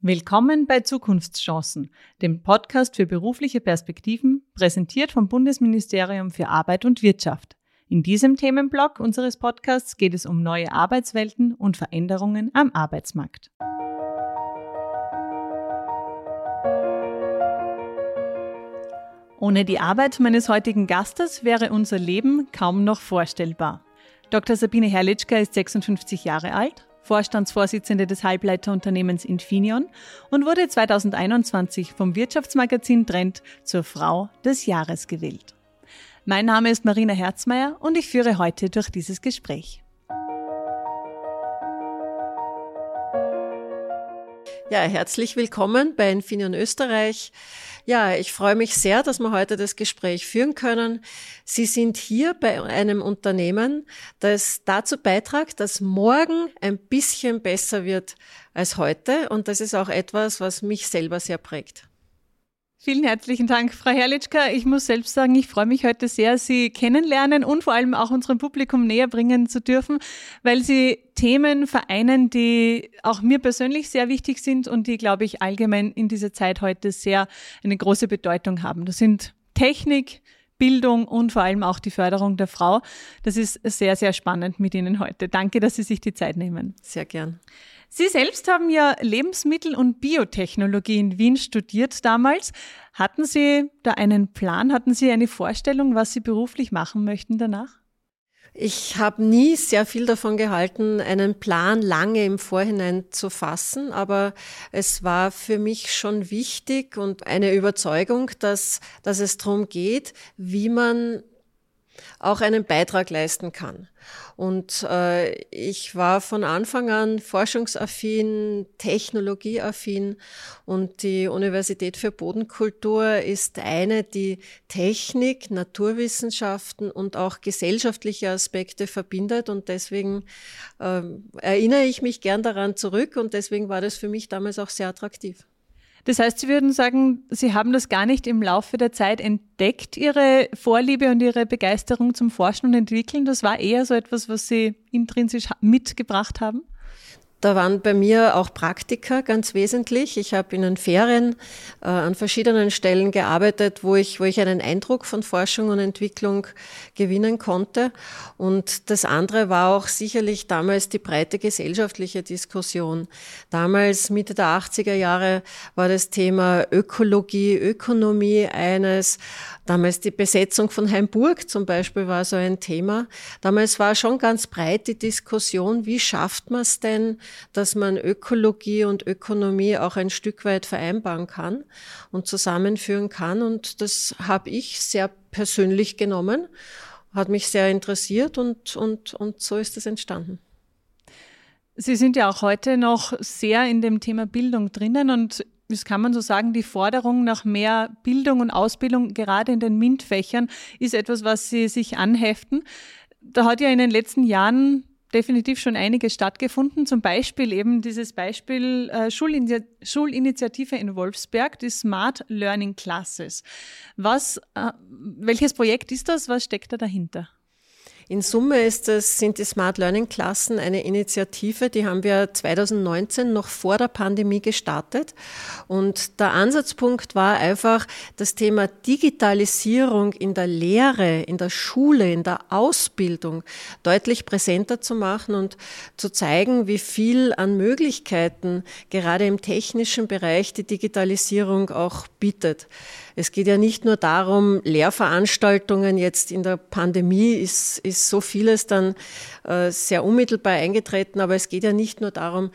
Willkommen bei Zukunftschancen, dem Podcast für berufliche Perspektiven, präsentiert vom Bundesministerium für Arbeit und Wirtschaft. In diesem Themenblock unseres Podcasts geht es um neue Arbeitswelten und Veränderungen am Arbeitsmarkt. Ohne die Arbeit meines heutigen Gastes wäre unser Leben kaum noch vorstellbar. Dr. Sabine Herrlichka ist 56 Jahre alt, Vorstandsvorsitzende des Halbleiterunternehmens Infineon und wurde 2021 vom Wirtschaftsmagazin Trend zur Frau des Jahres gewählt. Mein Name ist Marina Herzmeier und ich führe heute durch dieses Gespräch. Ja, herzlich willkommen bei Infineon Österreich. Ja, ich freue mich sehr, dass wir heute das Gespräch führen können. Sie sind hier bei einem Unternehmen, das dazu beiträgt, dass morgen ein bisschen besser wird als heute. Und das ist auch etwas, was mich selber sehr prägt. Vielen herzlichen Dank, Frau Herrlichka. Ich muss selbst sagen, ich freue mich heute sehr, Sie kennenlernen und vor allem auch unserem Publikum näher bringen zu dürfen, weil Sie Themen vereinen, die auch mir persönlich sehr wichtig sind und die, glaube ich, allgemein in dieser Zeit heute sehr eine große Bedeutung haben. Das sind Technik, Bildung und vor allem auch die Förderung der Frau. Das ist sehr, sehr spannend mit Ihnen heute. Danke, dass Sie sich die Zeit nehmen. Sehr gern. Sie selbst haben ja Lebensmittel- und Biotechnologie in Wien studiert damals. Hatten Sie da einen Plan? Hatten Sie eine Vorstellung, was Sie beruflich machen möchten danach? Ich habe nie sehr viel davon gehalten, einen Plan lange im Vorhinein zu fassen, aber es war für mich schon wichtig und eine Überzeugung, dass, dass es darum geht, wie man auch einen Beitrag leisten kann. Und äh, ich war von Anfang an forschungsaffin, technologieaffin und die Universität für Bodenkultur ist eine, die Technik, Naturwissenschaften und auch gesellschaftliche Aspekte verbindet und deswegen äh, erinnere ich mich gern daran zurück und deswegen war das für mich damals auch sehr attraktiv. Das heißt, Sie würden sagen, Sie haben das gar nicht im Laufe der Zeit entdeckt, Ihre Vorliebe und Ihre Begeisterung zum Forschen und Entwickeln. Das war eher so etwas, was Sie intrinsisch mitgebracht haben? Da waren bei mir auch Praktika ganz wesentlich. Ich habe in den Ferien äh, an verschiedenen Stellen gearbeitet, wo ich, wo ich einen Eindruck von Forschung und Entwicklung gewinnen konnte. Und das andere war auch sicherlich damals die breite gesellschaftliche Diskussion. Damals, Mitte der 80er Jahre, war das Thema Ökologie, Ökonomie eines. Damals die Besetzung von Heimburg zum Beispiel war so ein Thema. Damals war schon ganz breit die Diskussion, wie schafft man es denn, dass man Ökologie und Ökonomie auch ein Stück weit vereinbaren kann und zusammenführen kann. Und das habe ich sehr persönlich genommen, hat mich sehr interessiert und, und, und so ist es entstanden. Sie sind ja auch heute noch sehr in dem Thema Bildung drinnen und das kann man so sagen, die Forderung nach mehr Bildung und Ausbildung, gerade in den MINT-Fächern, ist etwas, was Sie sich anheften. Da hat ja in den letzten Jahren definitiv schon einiges stattgefunden. Zum Beispiel eben dieses Beispiel äh, Schulini Schulinitiative in Wolfsberg, die Smart Learning Classes. Was, äh, welches Projekt ist das? Was steckt da dahinter? In Summe ist es, sind die Smart Learning Klassen eine Initiative, die haben wir 2019 noch vor der Pandemie gestartet. Und der Ansatzpunkt war einfach, das Thema Digitalisierung in der Lehre, in der Schule, in der Ausbildung deutlich präsenter zu machen und zu zeigen, wie viel an Möglichkeiten gerade im technischen Bereich die Digitalisierung auch bietet. Es geht ja nicht nur darum, Lehrveranstaltungen jetzt in der Pandemie ist, ist so vieles dann äh, sehr unmittelbar eingetreten, aber es geht ja nicht nur darum,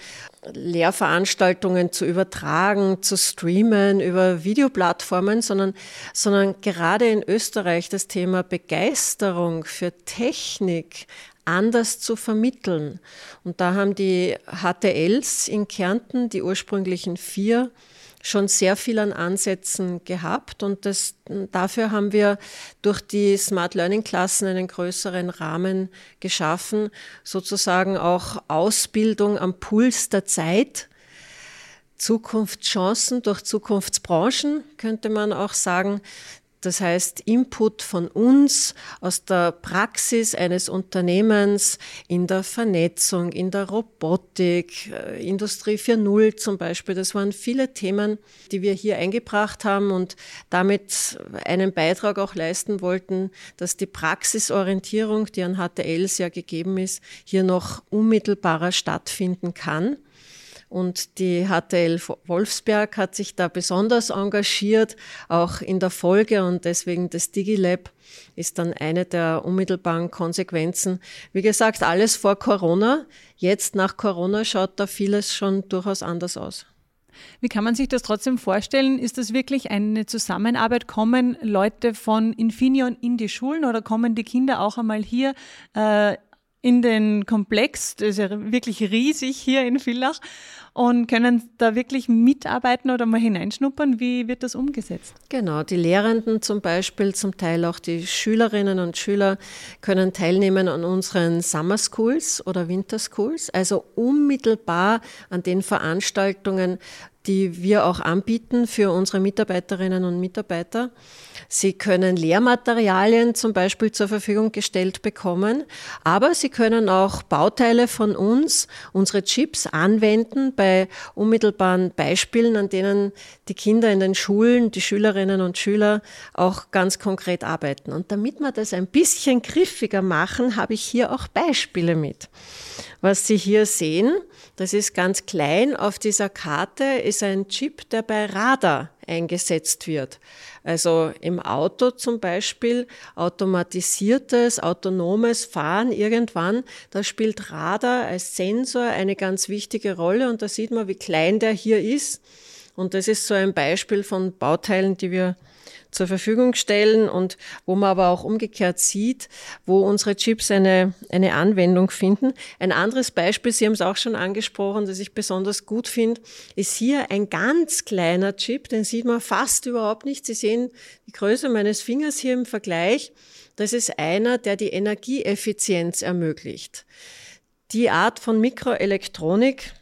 Lehrveranstaltungen zu übertragen, zu streamen über Videoplattformen, sondern, sondern gerade in Österreich das Thema Begeisterung für Technik, anders zu vermitteln. Und da haben die HTLs in Kärnten, die ursprünglichen vier, schon sehr viel an Ansätzen gehabt und das, dafür haben wir durch die Smart Learning Klassen einen größeren Rahmen geschaffen, sozusagen auch Ausbildung am Puls der Zeit. Zukunftschancen durch Zukunftsbranchen könnte man auch sagen, Das heißt, Input von uns aus der Praxis eines Unternehmens in der Vernetzung, in der Robotik, äh, Industrie 4.0 zum Beispiel. Das waren viele Themen, die wir hier eingebracht haben und damit einen Beitrag auch leisten wollten, dass die Praxisorientierung, die an HTLs ja gegeben ist, hier noch unmittelbarer stattfinden kann. Und die HTL Wolfsberg hat sich da besonders engagiert, auch in der Folge. Und deswegen das DigiLab ist dann eine der unmittelbaren Konsequenzen. Wie gesagt, alles vor Corona. Jetzt nach Corona schaut da vieles schon durchaus anders aus. Wie kann man sich das trotzdem vorstellen? Ist das wirklich eine Zusammenarbeit? Kommen Leute von Infineon in die Schulen oder kommen die Kinder auch einmal hier äh, in den Komplex, das ist ja wirklich riesig hier in Villach, und können da wirklich mitarbeiten oder mal hineinschnuppern. Wie wird das umgesetzt? Genau, die Lehrenden zum Beispiel, zum Teil auch die Schülerinnen und Schüler können teilnehmen an unseren Summer Schools oder Winter Schools, also unmittelbar an den Veranstaltungen, die wir auch anbieten für unsere Mitarbeiterinnen und Mitarbeiter. Sie können Lehrmaterialien zum Beispiel zur Verfügung gestellt bekommen, aber Sie können auch Bauteile von uns, unsere Chips anwenden bei unmittelbaren Beispielen, an denen die Kinder in den Schulen, die Schülerinnen und Schüler auch ganz konkret arbeiten. Und damit wir das ein bisschen griffiger machen, habe ich hier auch Beispiele mit. Was Sie hier sehen, das ist ganz klein. Auf dieser Karte ist ein Chip, der bei Radar eingesetzt wird. Also im Auto zum Beispiel automatisiertes, autonomes Fahren irgendwann, da spielt Radar als Sensor eine ganz wichtige Rolle und da sieht man, wie klein der hier ist. Und das ist so ein Beispiel von Bauteilen, die wir zur Verfügung stellen und wo man aber auch umgekehrt sieht, wo unsere Chips eine, eine Anwendung finden. Ein anderes Beispiel, Sie haben es auch schon angesprochen, das ich besonders gut finde, ist hier ein ganz kleiner Chip, den sieht man fast überhaupt nicht. Sie sehen die Größe meines Fingers hier im Vergleich. Das ist einer, der die Energieeffizienz ermöglicht. Die Art von Mikroelektronik,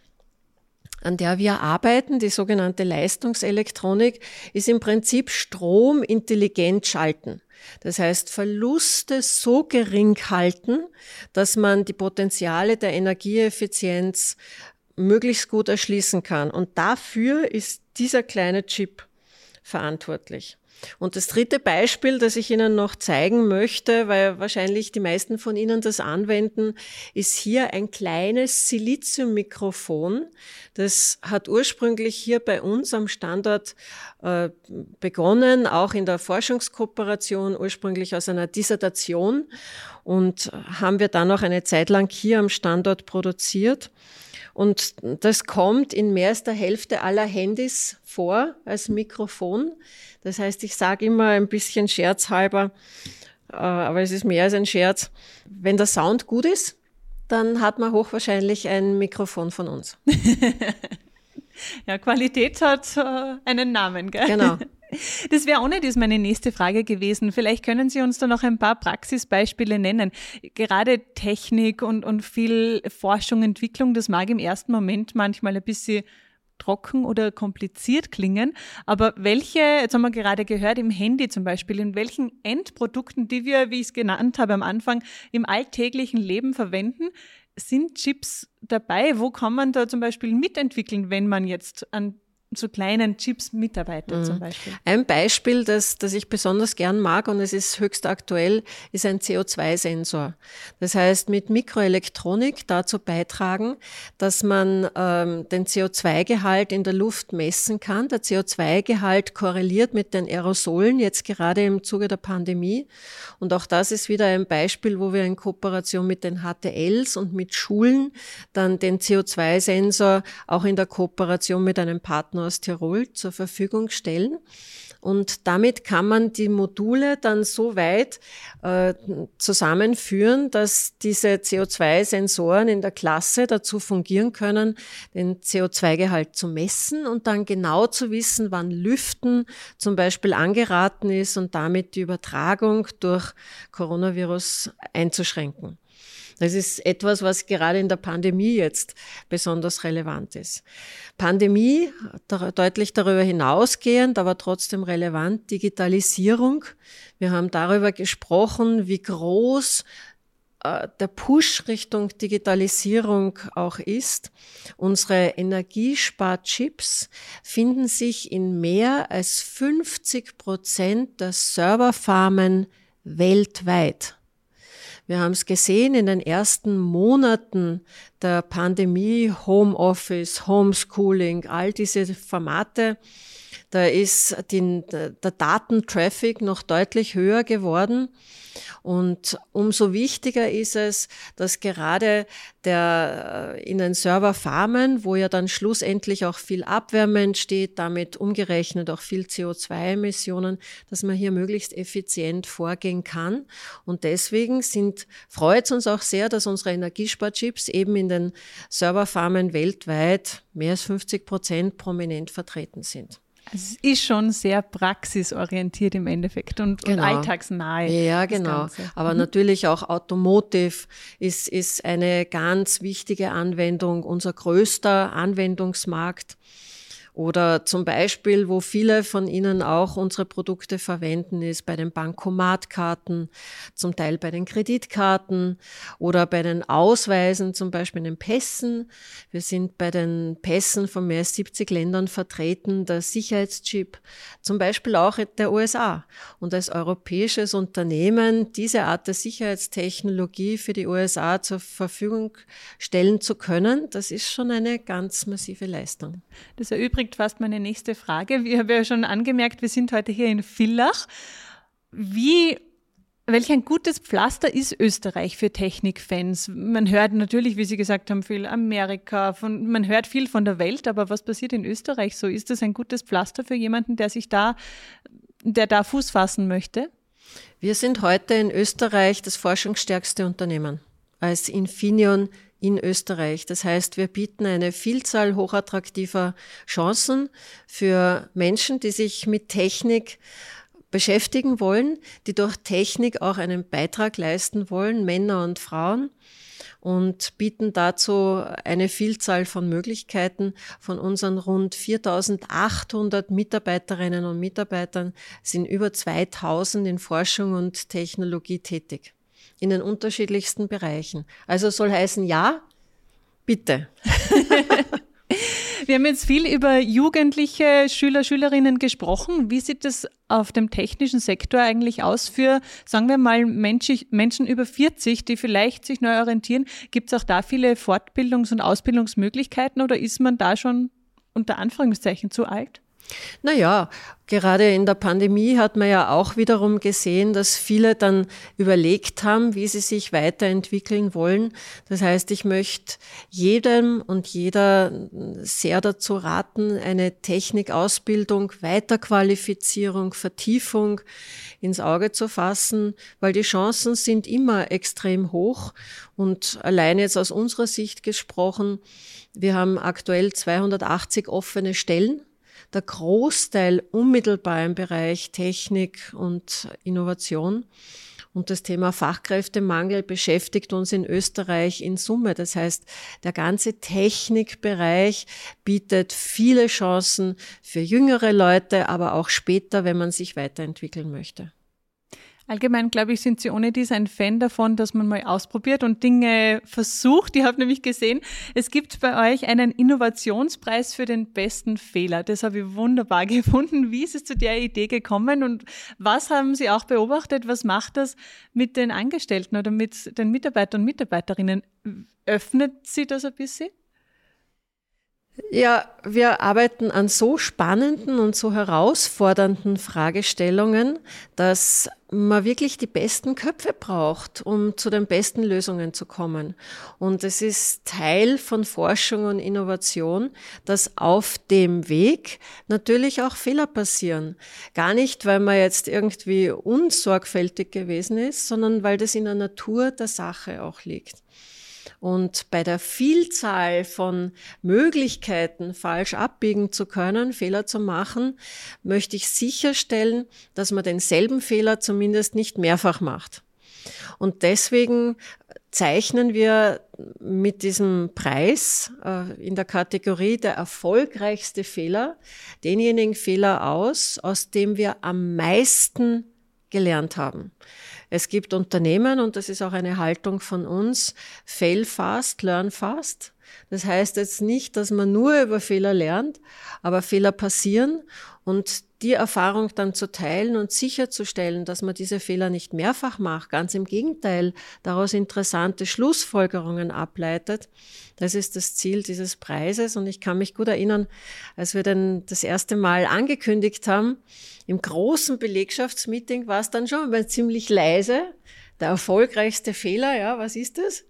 an der wir arbeiten, die sogenannte Leistungselektronik, ist im Prinzip Strom intelligent schalten. Das heißt, Verluste so gering halten, dass man die Potenziale der Energieeffizienz möglichst gut erschließen kann. Und dafür ist dieser kleine Chip verantwortlich. Und das dritte Beispiel, das ich Ihnen noch zeigen möchte, weil wahrscheinlich die meisten von Ihnen das anwenden, ist hier ein kleines Siliziummikrofon. Das hat ursprünglich hier bei uns am Standort äh, begonnen, auch in der Forschungskooperation, ursprünglich aus einer Dissertation und haben wir dann noch eine Zeit lang hier am Standort produziert. Und das kommt in mehr als der Hälfte aller Handys vor als Mikrofon. Das heißt, ich sage immer ein bisschen scherzhalber, äh, aber es ist mehr als ein Scherz. Wenn der Sound gut ist, dann hat man hochwahrscheinlich ein Mikrofon von uns. ja, Qualität hat äh, einen Namen, gell? Genau. Das wäre nicht ist meine nächste Frage gewesen. Vielleicht können Sie uns da noch ein paar Praxisbeispiele nennen. Gerade Technik und, und viel Forschung, Entwicklung, das mag im ersten Moment manchmal ein bisschen trocken oder kompliziert klingen. Aber welche, jetzt haben wir gerade gehört, im Handy zum Beispiel, in welchen Endprodukten, die wir, wie ich es genannt habe am Anfang, im alltäglichen Leben verwenden, sind Chips dabei? Wo kann man da zum Beispiel mitentwickeln, wenn man jetzt an so kleinen Chips mitarbeitet mhm. zum Beispiel. Ein Beispiel, das, das ich besonders gern mag und es ist höchst aktuell, ist ein CO2-Sensor. Das heißt, mit Mikroelektronik dazu beitragen, dass man ähm, den CO2-Gehalt in der Luft messen kann. Der CO2-Gehalt korreliert mit den Aerosolen, jetzt gerade im Zuge der Pandemie. Und auch das ist wieder ein Beispiel, wo wir in Kooperation mit den HTLs und mit Schulen dann den CO2-Sensor auch in der Kooperation mit einem Partner aus Tirol zur Verfügung stellen. Und damit kann man die Module dann so weit äh, zusammenführen, dass diese CO2-Sensoren in der Klasse dazu fungieren können, den CO2-Gehalt zu messen und dann genau zu wissen, wann Lüften zum Beispiel angeraten ist und damit die Übertragung durch Coronavirus einzuschränken. Das ist etwas, was gerade in der Pandemie jetzt besonders relevant ist. Pandemie, deutlich darüber hinausgehend, aber trotzdem relevant, Digitalisierung. Wir haben darüber gesprochen, wie groß äh, der Push Richtung Digitalisierung auch ist. Unsere Energiesparchips finden sich in mehr als 50 Prozent der Serverfarmen weltweit. Wir haben es gesehen in den ersten Monaten der Pandemie, Homeoffice, Homeschooling, all diese Formate. Da ist die, der Datentraffic noch deutlich höher geworden. Und umso wichtiger ist es, dass gerade der, äh, in den Serverfarmen, wo ja dann schlussendlich auch viel Abwärme entsteht, damit umgerechnet auch viel CO2-Emissionen, dass man hier möglichst effizient vorgehen kann. Und deswegen sind, freut es uns auch sehr, dass unsere Energiesparchips eben in den Serverfarmen weltweit mehr als 50 Prozent prominent vertreten sind. Also es ist schon sehr praxisorientiert im Endeffekt und, genau. und alltagsnahe. Ja, genau. Aber mhm. natürlich auch Automotive ist, ist eine ganz wichtige Anwendung, unser größter Anwendungsmarkt. Oder zum Beispiel, wo viele von Ihnen auch unsere Produkte verwenden, ist bei den Bankomatkarten, zum Teil bei den Kreditkarten oder bei den Ausweisen, zum Beispiel in den Pässen. Wir sind bei den Pässen von mehr als 70 Ländern vertreten, der Sicherheitschip, zum Beispiel auch der USA. Und als europäisches Unternehmen diese Art der Sicherheitstechnologie für die USA zur Verfügung stellen zu können, das ist schon eine ganz massive Leistung. Das erübrigt erübrigt fast meine nächste Frage. Wir haben ja schon angemerkt, wir sind heute hier in Villach. Wie Welch ein gutes Pflaster ist Österreich für Technikfans? Man hört natürlich, wie Sie gesagt haben, viel Amerika, von, man hört viel von der Welt, aber was passiert in Österreich so? Ist das ein gutes Pflaster für jemanden, der sich da, der da Fuß fassen möchte? Wir sind heute in Österreich das forschungsstärkste Unternehmen. Als Infineon in Österreich. Das heißt, wir bieten eine Vielzahl hochattraktiver Chancen für Menschen, die sich mit Technik beschäftigen wollen, die durch Technik auch einen Beitrag leisten wollen, Männer und Frauen und bieten dazu eine Vielzahl von Möglichkeiten. Von unseren rund 4800 Mitarbeiterinnen und Mitarbeitern sind über 2000 in Forschung und Technologie tätig in den unterschiedlichsten Bereichen. Also soll heißen, ja, bitte. Wir haben jetzt viel über jugendliche Schüler, Schülerinnen gesprochen. Wie sieht es auf dem technischen Sektor eigentlich aus für, sagen wir mal, Menschen über 40, die vielleicht sich neu orientieren? Gibt es auch da viele Fortbildungs- und Ausbildungsmöglichkeiten oder ist man da schon unter Anführungszeichen zu alt? Naja, gerade in der Pandemie hat man ja auch wiederum gesehen, dass viele dann überlegt haben, wie sie sich weiterentwickeln wollen. Das heißt, ich möchte jedem und jeder sehr dazu raten, eine Technikausbildung, Weiterqualifizierung, Vertiefung ins Auge zu fassen, weil die Chancen sind immer extrem hoch. Und allein jetzt aus unserer Sicht gesprochen, wir haben aktuell 280 offene Stellen der Großteil unmittelbar im Bereich Technik und Innovation. Und das Thema Fachkräftemangel beschäftigt uns in Österreich in Summe. Das heißt, der ganze Technikbereich bietet viele Chancen für jüngere Leute, aber auch später, wenn man sich weiterentwickeln möchte. Allgemein, glaube ich, sind Sie ohne dies ein Fan davon, dass man mal ausprobiert und Dinge versucht. Ich habe nämlich gesehen, es gibt bei euch einen Innovationspreis für den besten Fehler. Das habe ich wunderbar gefunden. Wie ist es zu der Idee gekommen und was haben Sie auch beobachtet? Was macht das mit den Angestellten oder mit den Mitarbeitern und Mitarbeiterinnen? Öffnet Sie das ein bisschen? Ja, wir arbeiten an so spannenden und so herausfordernden Fragestellungen, dass man wirklich die besten Köpfe braucht, um zu den besten Lösungen zu kommen. Und es ist Teil von Forschung und Innovation, dass auf dem Weg natürlich auch Fehler passieren. Gar nicht, weil man jetzt irgendwie unsorgfältig gewesen ist, sondern weil das in der Natur der Sache auch liegt. Und bei der Vielzahl von Möglichkeiten, falsch abbiegen zu können, Fehler zu machen, möchte ich sicherstellen, dass man denselben Fehler zumindest nicht mehrfach macht. Und deswegen zeichnen wir mit diesem Preis äh, in der Kategorie der erfolgreichste Fehler denjenigen Fehler aus, aus dem wir am meisten gelernt haben. Es gibt Unternehmen, und das ist auch eine Haltung von uns, fail fast, learn fast. Das heißt jetzt nicht, dass man nur über Fehler lernt, aber Fehler passieren und die Erfahrung dann zu teilen und sicherzustellen, dass man diese Fehler nicht mehrfach macht, ganz im Gegenteil, daraus interessante Schlussfolgerungen ableitet. Das ist das Ziel dieses Preises. Und ich kann mich gut erinnern, als wir dann das erste Mal angekündigt haben, im großen Belegschaftsmeeting war es dann schon ziemlich leise. Der erfolgreichste Fehler, ja, was ist das?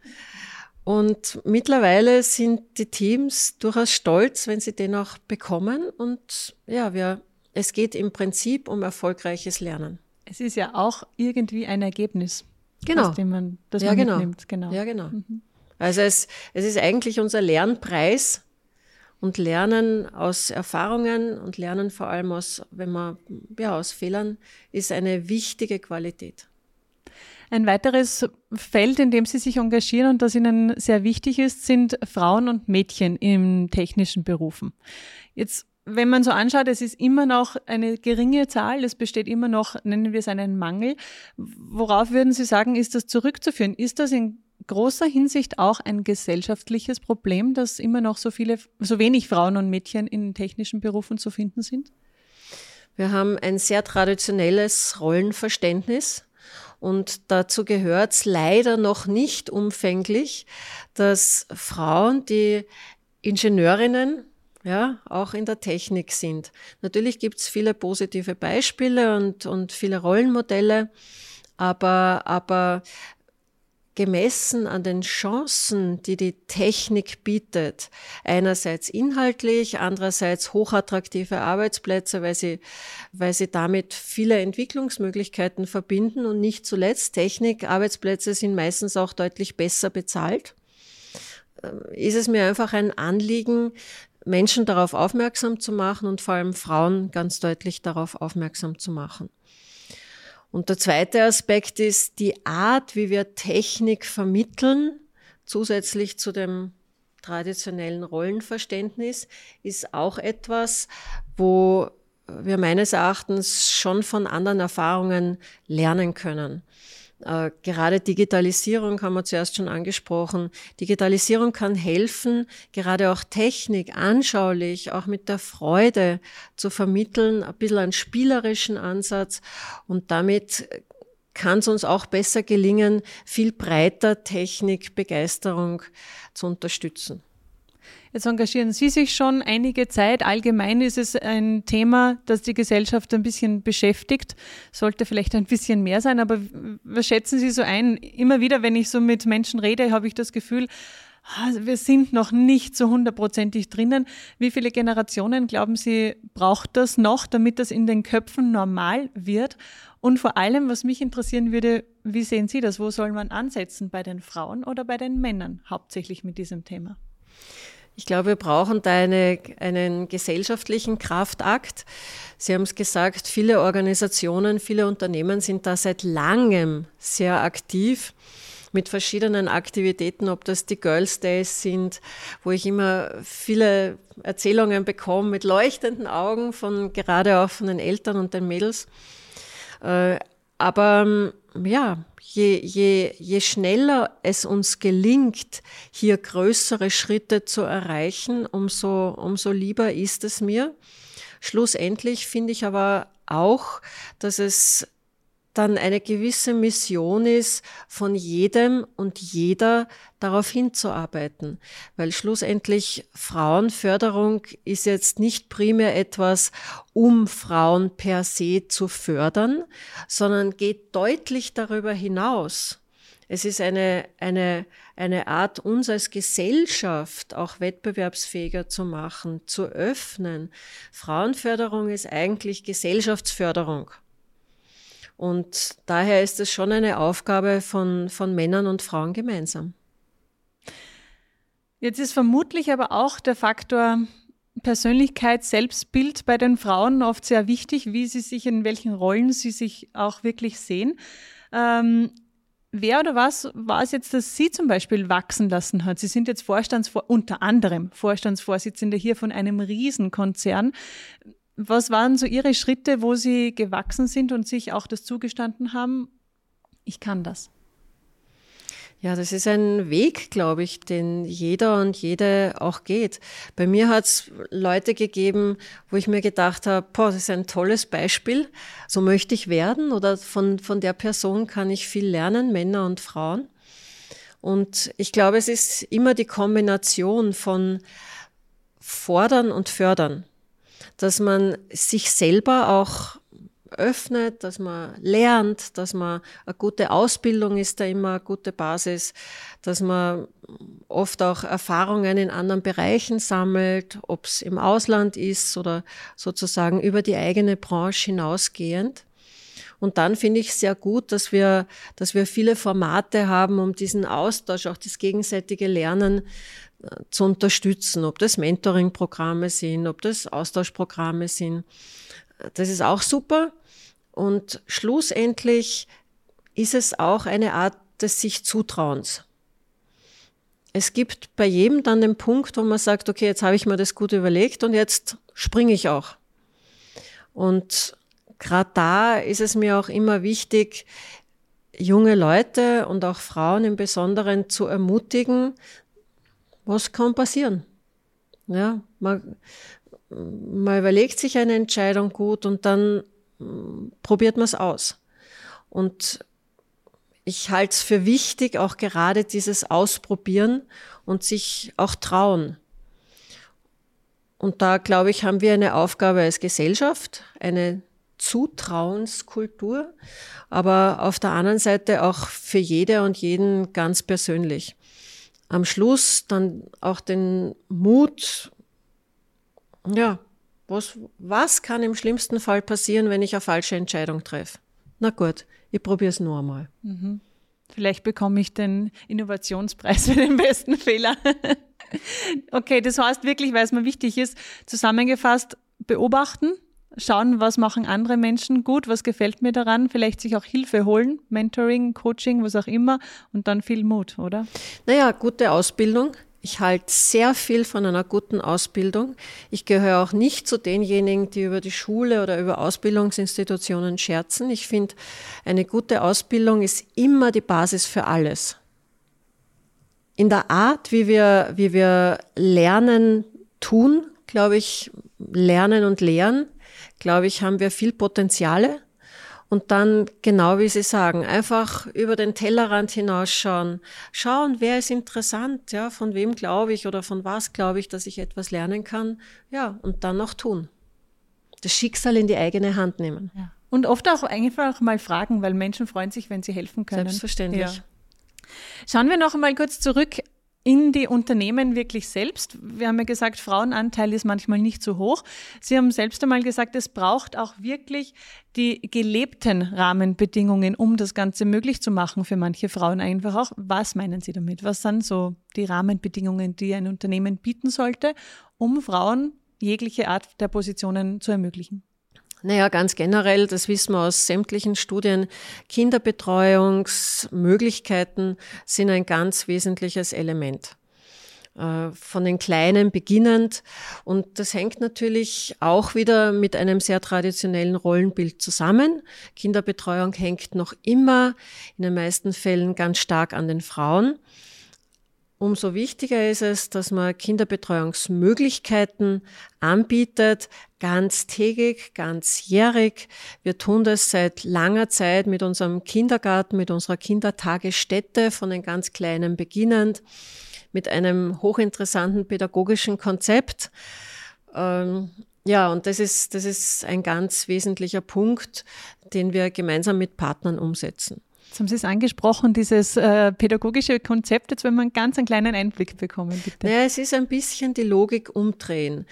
Und mittlerweile sind die Teams durchaus stolz, wenn sie den auch bekommen. Und ja, wir, es geht im Prinzip um erfolgreiches Lernen. Es ist ja auch irgendwie ein Ergebnis, genau. das man, das ja, man genau. mitnimmt. Genau. Ja, genau. Mhm. Also es, es ist eigentlich unser Lernpreis und Lernen aus Erfahrungen und Lernen vor allem aus, wenn man, ja, aus Fehlern, ist eine wichtige Qualität. Ein weiteres Feld, in dem Sie sich engagieren und das Ihnen sehr wichtig ist, sind Frauen und Mädchen in technischen Berufen. Jetzt wenn man so anschaut, es ist immer noch eine geringe Zahl, es besteht immer noch, nennen wir es einen Mangel. Worauf würden Sie sagen, ist das zurückzuführen? Ist das in großer Hinsicht auch ein gesellschaftliches Problem, dass immer noch so viele, so wenig Frauen und Mädchen in technischen Berufen zu finden sind? Wir haben ein sehr traditionelles Rollenverständnis und dazu gehört es leider noch nicht umfänglich, dass Frauen, die Ingenieurinnen, ja, auch in der Technik sind. Natürlich gibt es viele positive Beispiele und, und viele Rollenmodelle, aber, aber gemessen an den Chancen, die die Technik bietet, einerseits inhaltlich, andererseits hochattraktive Arbeitsplätze, weil sie, weil sie damit viele Entwicklungsmöglichkeiten verbinden und nicht zuletzt Technik, Arbeitsplätze sind meistens auch deutlich besser bezahlt, ähm, ist es mir einfach ein Anliegen, Menschen darauf aufmerksam zu machen und vor allem Frauen ganz deutlich darauf aufmerksam zu machen. Und der zweite Aspekt ist die Art, wie wir Technik vermitteln, zusätzlich zu dem traditionellen Rollenverständnis, ist auch etwas, wo wir meines Erachtens schon von anderen Erfahrungen lernen können. Äh, gerade Digitalisierung haben wir zuerst schon angesprochen. Digitalisierung kann helfen, gerade auch Technik anschaulich, auch mit der Freude zu vermitteln, ein bisschen einen spielerischen Ansatz und damit kann es uns auch besser gelingen, viel breiter Technikbegeisterung zu unterstützen. Jetzt engagieren Sie sich schon einige Zeit. Allgemein ist es ein Thema, das die Gesellschaft ein bisschen beschäftigt. Sollte vielleicht ein bisschen mehr sein, aber was schätzen Sie so ein? Immer wieder, wenn ich so mit Menschen rede, habe ich das Gefühl, ah, wir sind noch nicht so hundertprozentig drinnen. Wie viele Generationen, glauben Sie, braucht das noch, damit das in den Köpfen normal wird? Und vor allem, was mich interessieren würde, wie sehen Sie das? Wo soll man ansetzen? Bei den Frauen oder bei den Männern hauptsächlich mit diesem Thema? Ich glaube, wir brauchen da eine, einen gesellschaftlichen Kraftakt. Sie haben es gesagt, viele Organisationen, viele Unternehmen sind da seit langem sehr aktiv mit verschiedenen Aktivitäten, ob das die Girls Days sind, wo ich immer viele Erzählungen bekomme mit leuchtenden Augen von gerade auch von den Eltern und den Mädels. Äh, aber ja, je, je, je schneller es uns gelingt, hier größere Schritte zu erreichen, umso, umso lieber ist es mir. Schlussendlich finde ich aber auch, dass es dann eine gewisse Mission ist, von jedem und jeder darauf hinzuarbeiten. Weil schlussendlich Frauenförderung ist jetzt nicht primär etwas, um Frauen per se zu fördern, sondern geht deutlich darüber hinaus. Es ist eine, eine, eine Art, uns als Gesellschaft auch wettbewerbsfähiger zu machen, zu öffnen. Frauenförderung ist eigentlich Gesellschaftsförderung. Und daher ist es schon eine Aufgabe von, von Männern und Frauen gemeinsam. Jetzt ist vermutlich aber auch der Faktor Persönlichkeit, Selbstbild bei den Frauen oft sehr wichtig, wie sie sich, in welchen Rollen sie sich auch wirklich sehen. Ähm, wer oder was war es jetzt, das Sie zum Beispiel wachsen lassen hat? Sie sind jetzt Vorstandsvor unter anderem Vorstandsvorsitzende hier von einem Riesenkonzern. Was waren so Ihre Schritte, wo Sie gewachsen sind und sich auch das zugestanden haben? Ich kann das. Ja, das ist ein Weg, glaube ich, den jeder und jede auch geht. Bei mir hat es Leute gegeben, wo ich mir gedacht habe, boah, das ist ein tolles Beispiel, so möchte ich werden oder von, von der Person kann ich viel lernen, Männer und Frauen. Und ich glaube, es ist immer die Kombination von fordern und fördern, dass man sich selber auch öffnet, dass man lernt, dass man eine gute Ausbildung ist da immer eine gute Basis, dass man oft auch Erfahrungen in anderen Bereichen sammelt, ob es im Ausland ist oder sozusagen über die eigene Branche hinausgehend. Und dann finde ich sehr gut, dass wir, dass wir viele Formate haben, um diesen Austausch, auch das gegenseitige Lernen zu unterstützen, ob das Mentoring-Programme sind, ob das Austauschprogramme sind. Das ist auch super. Und schlussendlich ist es auch eine Art des sich Zutrauens. Es gibt bei jedem dann den Punkt, wo man sagt, okay, jetzt habe ich mir das gut überlegt und jetzt springe ich auch. Und gerade da ist es mir auch immer wichtig, junge Leute und auch Frauen im Besonderen zu ermutigen, was kann passieren. Ja, man, man überlegt sich eine Entscheidung gut und dann probiert man es aus. Und ich halte es für wichtig, auch gerade dieses Ausprobieren und sich auch trauen. Und da, glaube ich, haben wir eine Aufgabe als Gesellschaft, eine Zutrauenskultur, aber auf der anderen Seite auch für jede und jeden ganz persönlich. Am Schluss dann auch den Mut, ja, was, was kann im schlimmsten Fall passieren, wenn ich eine falsche Entscheidung treffe? Na gut, ich probiere es nur einmal. Mhm. Vielleicht bekomme ich den Innovationspreis für den besten Fehler. okay, das heißt wirklich, weil es mir wichtig ist, zusammengefasst beobachten, schauen, was machen andere Menschen gut, was gefällt mir daran, vielleicht sich auch Hilfe holen, Mentoring, Coaching, was auch immer und dann viel Mut, oder? Naja, gute Ausbildung, ich halte sehr viel von einer guten Ausbildung. Ich gehöre auch nicht zu denjenigen, die über die Schule oder über Ausbildungsinstitutionen scherzen. Ich finde, eine gute Ausbildung ist immer die Basis für alles. In der Art, wie wir, wie wir lernen, tun, glaube ich, lernen und lehren, glaube ich, haben wir viel Potenziale und dann, genau wie Sie sagen, einfach über den Tellerrand hinausschauen. Schauen, wer ist interessant, ja, von wem glaube ich oder von was glaube ich, dass ich etwas lernen kann. Ja, und dann auch tun. Das Schicksal in die eigene Hand nehmen. Ja. Und oft auch einfach mal fragen, weil Menschen freuen sich, wenn sie helfen können. Selbstverständlich. Ja. Schauen wir noch einmal kurz zurück in die Unternehmen wirklich selbst. Wir haben ja gesagt, Frauenanteil ist manchmal nicht so hoch. Sie haben selbst einmal gesagt, es braucht auch wirklich die gelebten Rahmenbedingungen, um das Ganze möglich zu machen für manche Frauen einfach auch. Was meinen Sie damit? Was sind so die Rahmenbedingungen, die ein Unternehmen bieten sollte, um Frauen jegliche Art der Positionen zu ermöglichen? Naja, ganz generell, das wissen wir aus sämtlichen Studien, Kinderbetreuungsmöglichkeiten sind ein ganz wesentliches Element. Äh, von den Kleinen beginnend. Und das hängt natürlich auch wieder mit einem sehr traditionellen Rollenbild zusammen. Kinderbetreuung hängt noch immer in den meisten Fällen ganz stark an den Frauen. Umso wichtiger ist es, dass man Kinderbetreuungsmöglichkeiten anbietet, ganztägig, ganzjährig. Wir tun das seit langer Zeit mit unserem Kindergarten, mit unserer Kindertagesstätte, von den ganz Kleinen beginnend, mit einem hochinteressanten pädagogischen Konzept. Ähm, ja, und das ist, das ist ein ganz wesentlicher Punkt, den wir gemeinsam mit Partnern umsetzen. Jetzt haben Sie es angesprochen, dieses äh, pädagogische Konzept. Jetzt wenn wir einen ganz einen kleinen Einblick bekommen, bitte. Naja, es ist ein bisschen die Logik umdrehen.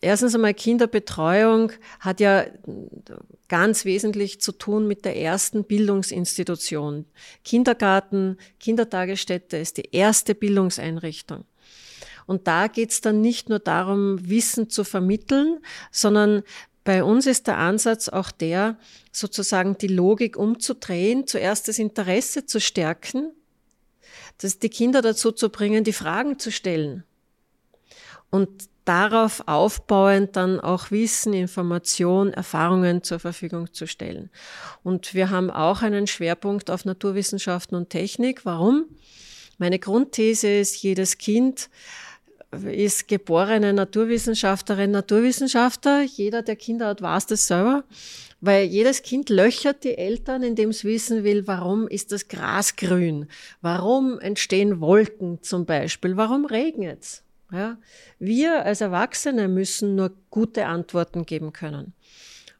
Erstens einmal Kinderbetreuung hat ja ganz wesentlich zu tun mit der ersten Bildungsinstitution. Kindergarten, Kindertagesstätte ist die erste Bildungseinrichtung. Und da geht es dann nicht nur darum, Wissen zu vermitteln, sondern bei uns ist der Ansatz auch der, sozusagen die Logik umzudrehen, zuerst das Interesse zu stärken, dass die Kinder dazu zu bringen, die Fragen zu stellen. Und darauf aufbauend dann auch Wissen, Information, Erfahrungen zur Verfügung zu stellen. Und wir haben auch einen Schwerpunkt auf Naturwissenschaften und Technik. Warum? Meine Grundthese ist, jedes Kind ist geborene Naturwissenschaftlerin, Naturwissenschaftler. Jeder, der Kinder hat, weiß das selber. Weil jedes Kind löchert die Eltern, indem es wissen will, warum ist das Gras grün? Warum entstehen Wolken zum Beispiel? Warum regnet es? Ja? Wir als Erwachsene müssen nur gute Antworten geben können.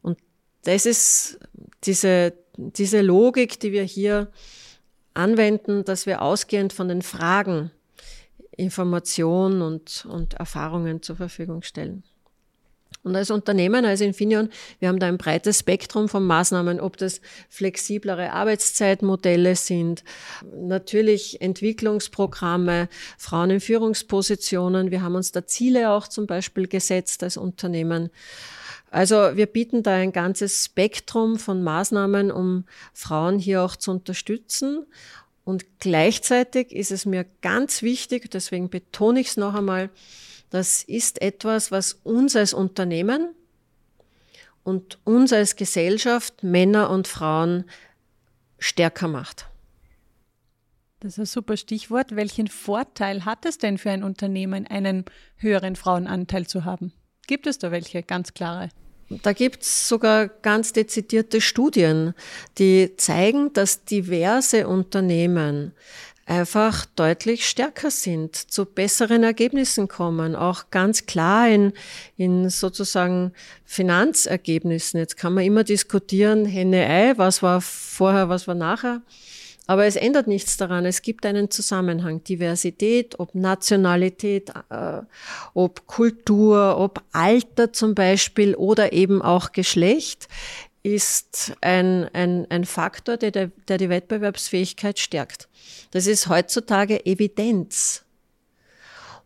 Und das ist diese, diese Logik, die wir hier anwenden, dass wir ausgehend von den Fragen Informationen und, und Erfahrungen zur Verfügung stellen. Und als Unternehmen, als Infineon, wir haben da ein breites Spektrum von Maßnahmen, ob das flexiblere Arbeitszeitmodelle sind, natürlich Entwicklungsprogramme, Frauen in Führungspositionen. Wir haben uns da Ziele auch zum Beispiel gesetzt als Unternehmen. Also wir bieten da ein ganzes Spektrum von Maßnahmen, um Frauen hier auch zu unterstützen. Und gleichzeitig ist es mir ganz wichtig, deswegen betone ich es noch einmal, das ist etwas, was uns als Unternehmen und uns als Gesellschaft, Männer und Frauen stärker macht. Das ist ein super Stichwort. Welchen Vorteil hat es denn für ein Unternehmen, einen höheren Frauenanteil zu haben? Gibt es da welche ganz klare? Da gibt es sogar ganz dezidierte Studien, die zeigen, dass diverse Unternehmen einfach deutlich stärker sind, zu besseren Ergebnissen kommen, auch ganz klar in, in sozusagen Finanzergebnissen. Jetzt kann man immer diskutieren, Henne-Ei, was war vorher, was war nachher. Aber es ändert nichts daran. Es gibt einen Zusammenhang. Diversität, ob Nationalität, äh, ob Kultur, ob Alter zum Beispiel oder eben auch Geschlecht ist ein, ein, ein Faktor, der, der die Wettbewerbsfähigkeit stärkt. Das ist heutzutage Evidenz.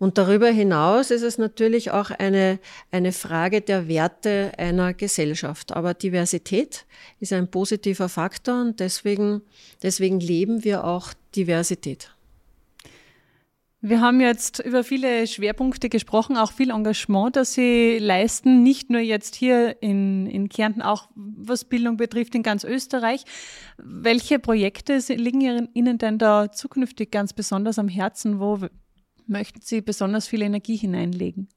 Und darüber hinaus ist es natürlich auch eine, eine Frage der Werte einer Gesellschaft. Aber Diversität ist ein positiver Faktor und deswegen, deswegen leben wir auch Diversität. Wir haben jetzt über viele Schwerpunkte gesprochen, auch viel Engagement, das Sie leisten, nicht nur jetzt hier in, in Kärnten, auch was Bildung betrifft in ganz Österreich. Welche Projekte liegen Ihnen denn da zukünftig ganz besonders am Herzen? Wo möchten Sie besonders viel Energie hineinlegen?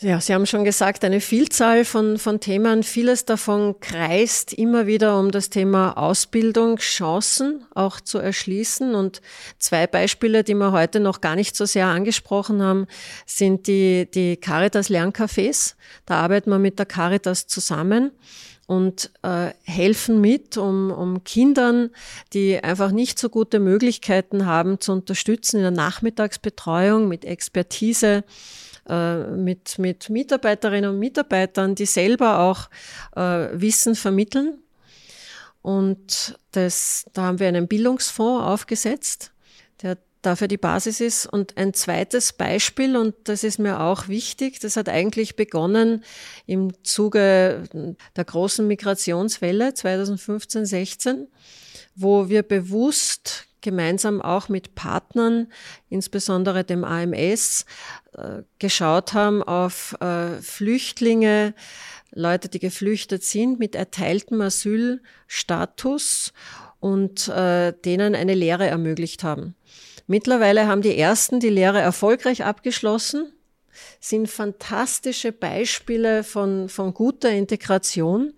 Ja, Sie haben schon gesagt, eine Vielzahl von, von Themen. Vieles davon kreist immer wieder um das Thema Ausbildung, Chancen auch zu erschließen. Und zwei Beispiele, die wir heute noch gar nicht so sehr angesprochen haben, sind die, die Caritas Lerncafés. Da arbeiten wir mit der Caritas zusammen und äh, helfen mit, um, um Kindern, die einfach nicht so gute Möglichkeiten haben, zu unterstützen in der Nachmittagsbetreuung mit Expertise äh, mit, mit Mitarbeiterinnen und Mitarbeitern, die selber auch äh, Wissen vermitteln. Und das, da haben wir einen Bildungsfonds aufgesetzt, der dafür die Basis ist. Und ein zweites Beispiel, und das ist mir auch wichtig, das hat eigentlich begonnen im Zuge der großen Migrationswelle 2015, 16, wo wir bewusst gemeinsam auch mit Partnern, insbesondere dem AMS, äh, geschaut haben auf äh, Flüchtlinge, Leute, die geflüchtet sind mit erteiltem Asylstatus und äh, denen eine Lehre ermöglicht haben. Mittlerweile haben die ersten die Lehre erfolgreich abgeschlossen, sind fantastische Beispiele von, von guter Integration.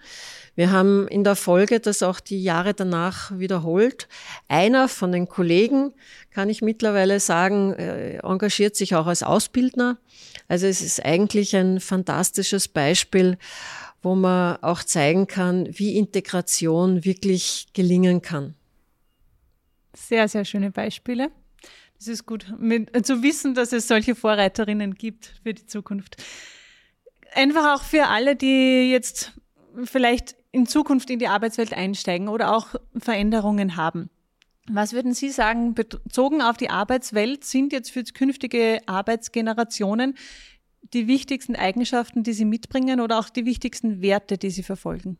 Wir haben in der Folge das auch die Jahre danach wiederholt. Einer von den Kollegen, kann ich mittlerweile sagen, äh, engagiert sich auch als Ausbildner. Also es ist eigentlich ein fantastisches Beispiel, wo man auch zeigen kann, wie Integration wirklich gelingen kann. Sehr, sehr schöne Beispiele. Es ist gut mit, zu wissen, dass es solche Vorreiterinnen gibt für die Zukunft. Einfach auch für alle, die jetzt vielleicht in Zukunft in die Arbeitswelt einsteigen oder auch Veränderungen haben. Was würden Sie sagen, bezogen auf die Arbeitswelt sind jetzt für künftige Arbeitsgenerationen die wichtigsten Eigenschaften, die Sie mitbringen oder auch die wichtigsten Werte, die Sie verfolgen?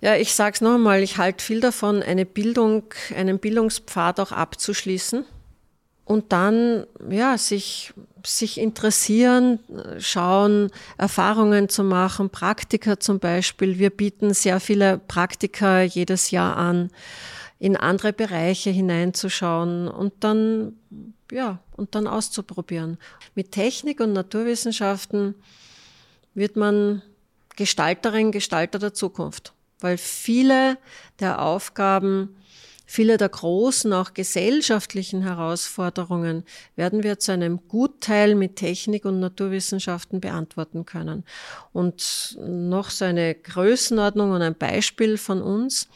Ja, ich sage es einmal, ich halte viel davon, eine Bildung, einen Bildungspfad auch abzuschließen und dann ja, sich, sich interessieren, schauen, Erfahrungen zu machen, Praktika zum Beispiel. Wir bieten sehr viele Praktika jedes Jahr an, in andere Bereiche hineinzuschauen und dann, ja, und dann auszuprobieren. Mit Technik und Naturwissenschaften wird man Gestalterin, Gestalter der Zukunft, weil viele der Aufgaben Viele der großen, auch gesellschaftlichen Herausforderungen werden wir zu einem Gutteil mit Technik und Naturwissenschaften beantworten können. Und noch so eine Größenordnung und ein Beispiel von uns.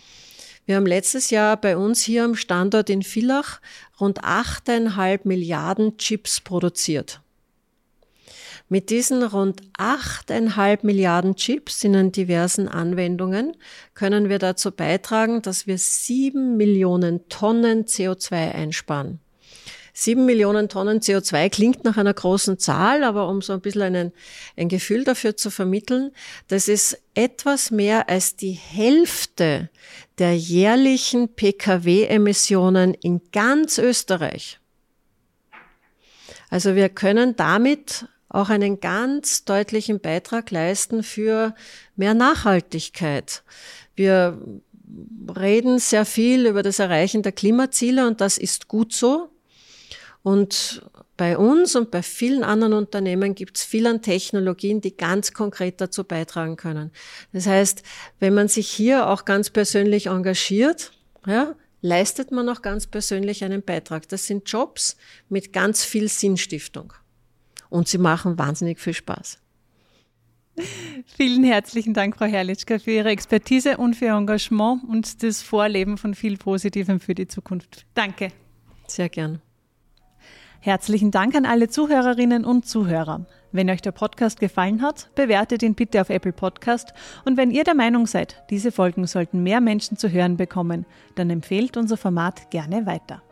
Wir haben letztes Jahr bei uns hier am Standort in Villach rund 8,5 Milliarden Chips produziert. Mit diesen rund 8,5 Milliarden Chips in den diversen Anwendungen können wir dazu beitragen, dass wir 7 Millionen Tonnen CO2 einsparen. 7 Millionen Tonnen CO2 klingt nach einer großen Zahl, aber um so ein bisschen einen, ein Gefühl dafür zu vermitteln, das ist etwas mehr als die Hälfte der jährlichen Pkw-Emissionen in ganz Österreich. Also wir können damit auch einen ganz deutlichen Beitrag leisten für mehr Nachhaltigkeit. Wir reden sehr viel über das Erreichen der Klimaziele und das ist gut so. Und bei uns und bei vielen anderen Unternehmen gibt es viel an Technologien, die ganz konkret dazu beitragen können. Das heißt, wenn man sich hier auch ganz persönlich engagiert, ja, leistet man auch ganz persönlich einen Beitrag. Das sind Jobs mit ganz viel Sinnstiftung und sie machen wahnsinnig viel Spaß. Vielen herzlichen Dank, Frau Herrlichka, für Ihre Expertise und für Ihr Engagement und das Vorleben von viel Positivem für die Zukunft. Danke. Sehr gern. Herzlichen Dank an alle Zuhörerinnen und Zuhörer. Wenn euch der Podcast gefallen hat, bewertet ihn bitte auf Apple Podcast und wenn ihr der Meinung seid, diese Folgen sollten mehr Menschen zu hören bekommen, dann empfehlt unser Format gerne weiter.